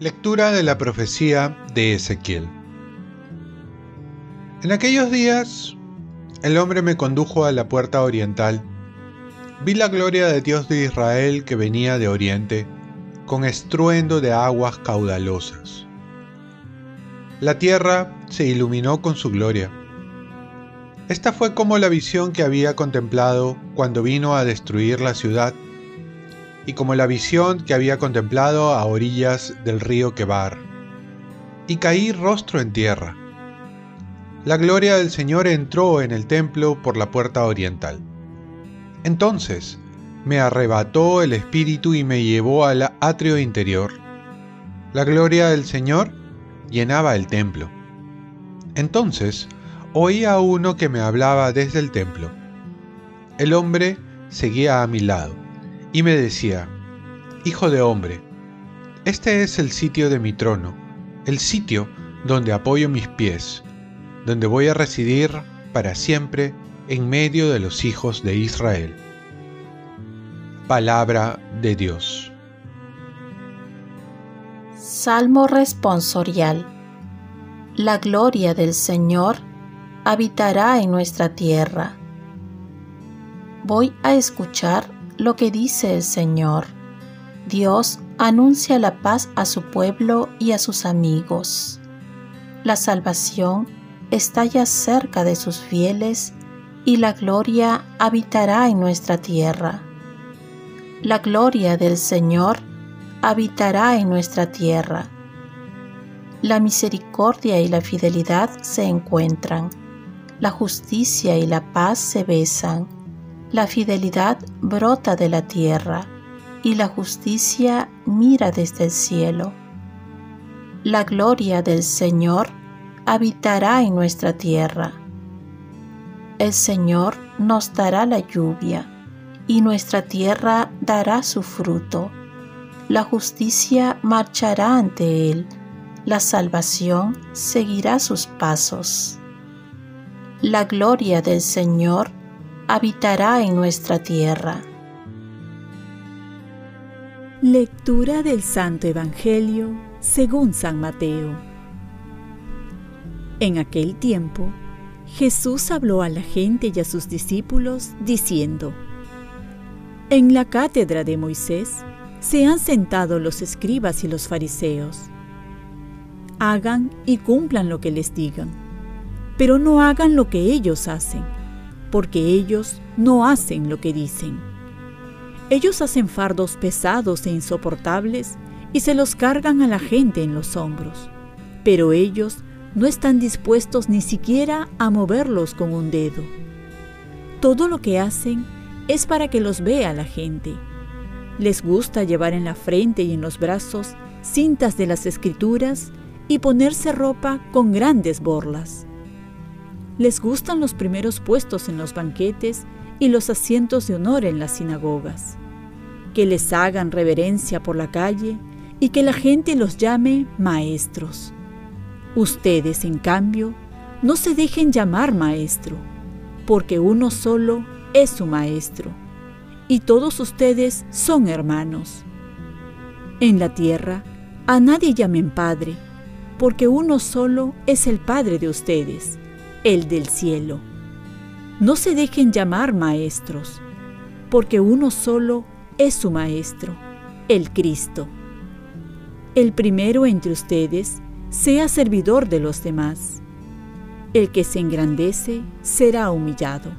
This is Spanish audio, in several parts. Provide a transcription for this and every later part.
Lectura de la profecía de Ezequiel. En aquellos días, el hombre me condujo a la puerta oriental. Vi la gloria de Dios de Israel que venía de oriente, con estruendo de aguas caudalosas. La tierra se iluminó con su gloria. Esta fue como la visión que había contemplado cuando vino a destruir la ciudad y como la visión que había contemplado a orillas del río Quebar. Y caí rostro en tierra. La gloria del Señor entró en el templo por la puerta oriental. Entonces me arrebató el espíritu y me llevó al atrio interior. La gloria del Señor llenaba el templo. Entonces oí a uno que me hablaba desde el templo. El hombre seguía a mi lado y me decía, Hijo de hombre, este es el sitio de mi trono, el sitio donde apoyo mis pies, donde voy a residir para siempre en medio de los hijos de Israel. Palabra de Dios. Salmo responsorial. La gloria del Señor habitará en nuestra tierra. Voy a escuchar lo que dice el Señor. Dios anuncia la paz a su pueblo y a sus amigos. La salvación está ya cerca de sus fieles y la gloria habitará en nuestra tierra. La gloria del Señor habitará en nuestra tierra. La misericordia y la fidelidad se encuentran, la justicia y la paz se besan la fidelidad brota de la tierra y la justicia mira desde el cielo. La gloria del Señor habitará en nuestra tierra. El Señor nos dará la lluvia y nuestra tierra dará su fruto. La justicia marchará ante Él, la salvación seguirá sus pasos. La gloria del Señor habitará en nuestra tierra. Lectura del Santo Evangelio según San Mateo. En aquel tiempo, Jesús habló a la gente y a sus discípulos diciendo, En la cátedra de Moisés se han sentado los escribas y los fariseos. Hagan y cumplan lo que les digan, pero no hagan lo que ellos hacen porque ellos no hacen lo que dicen. Ellos hacen fardos pesados e insoportables y se los cargan a la gente en los hombros, pero ellos no están dispuestos ni siquiera a moverlos con un dedo. Todo lo que hacen es para que los vea la gente. Les gusta llevar en la frente y en los brazos cintas de las escrituras y ponerse ropa con grandes borlas les gustan los primeros puestos en los banquetes y los asientos de honor en las sinagogas. Que les hagan reverencia por la calle y que la gente los llame maestros. Ustedes, en cambio, no se dejen llamar maestro, porque uno solo es su maestro, y todos ustedes son hermanos. En la tierra, a nadie llamen padre, porque uno solo es el Padre de ustedes el del cielo. No se dejen llamar maestros, porque uno solo es su maestro, el Cristo. El primero entre ustedes sea servidor de los demás. El que se engrandece será humillado,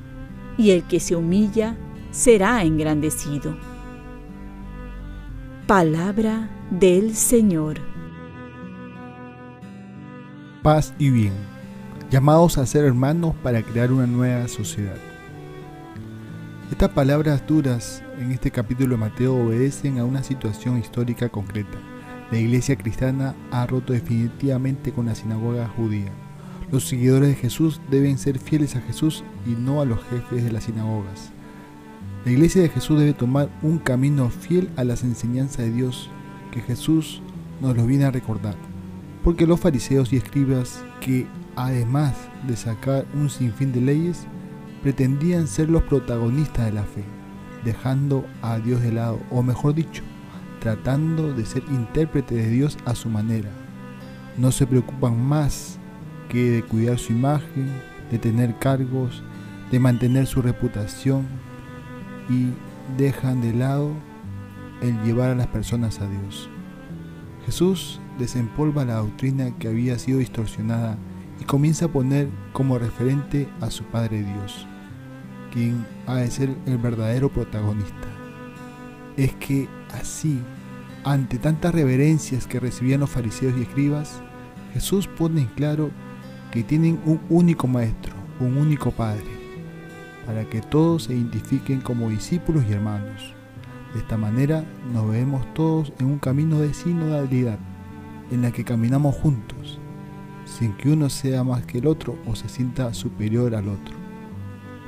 y el que se humilla será engrandecido. Palabra del Señor. Paz y bien llamados a ser hermanos para crear una nueva sociedad. Estas palabras duras en este capítulo de Mateo obedecen a una situación histórica concreta. La iglesia cristiana ha roto definitivamente con la sinagoga judía. Los seguidores de Jesús deben ser fieles a Jesús y no a los jefes de las sinagogas. La iglesia de Jesús debe tomar un camino fiel a las enseñanzas de Dios que Jesús nos lo viene a recordar. Porque los fariseos y escribas que además de sacar un sinfín de leyes, pretendían ser los protagonistas de la fe, dejando a Dios de lado, o mejor dicho, tratando de ser intérprete de Dios a su manera. No se preocupan más que de cuidar su imagen, de tener cargos, de mantener su reputación y dejan de lado el llevar a las personas a Dios. Jesús desempolva la doctrina que había sido distorsionada y comienza a poner como referente a su Padre Dios, quien ha de ser el verdadero protagonista. Es que así, ante tantas reverencias que recibían los fariseos y escribas, Jesús pone en claro que tienen un único Maestro, un único Padre, para que todos se identifiquen como discípulos y hermanos. De esta manera nos vemos todos en un camino de sinodalidad, en la que caminamos juntos, sin que uno sea más que el otro o se sienta superior al otro,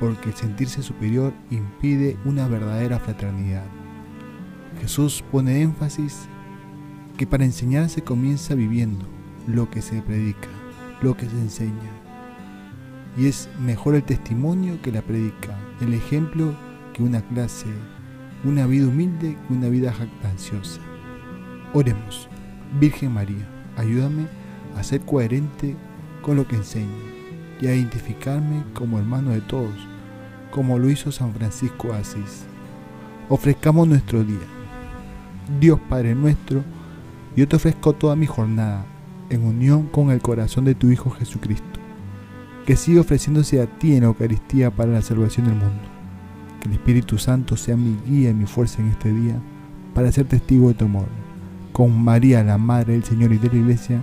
porque sentirse superior impide una verdadera fraternidad. Jesús pone énfasis que para enseñar se comienza viviendo lo que se predica, lo que se enseña. Y es mejor el testimonio que la predica, el ejemplo que una clase, una vida humilde que una vida jactanciosa. Oremos, Virgen María, ayúdame a ser coherente con lo que enseño y a identificarme como hermano de todos, como lo hizo San Francisco Asís. Ofrezcamos nuestro día. Dios Padre nuestro, yo te ofrezco toda mi jornada en unión con el corazón de tu Hijo Jesucristo, que sigue ofreciéndose a ti en la Eucaristía para la salvación del mundo. Que el Espíritu Santo sea mi guía y mi fuerza en este día para ser testigo de tu amor. Con María, la Madre del Señor y de la Iglesia,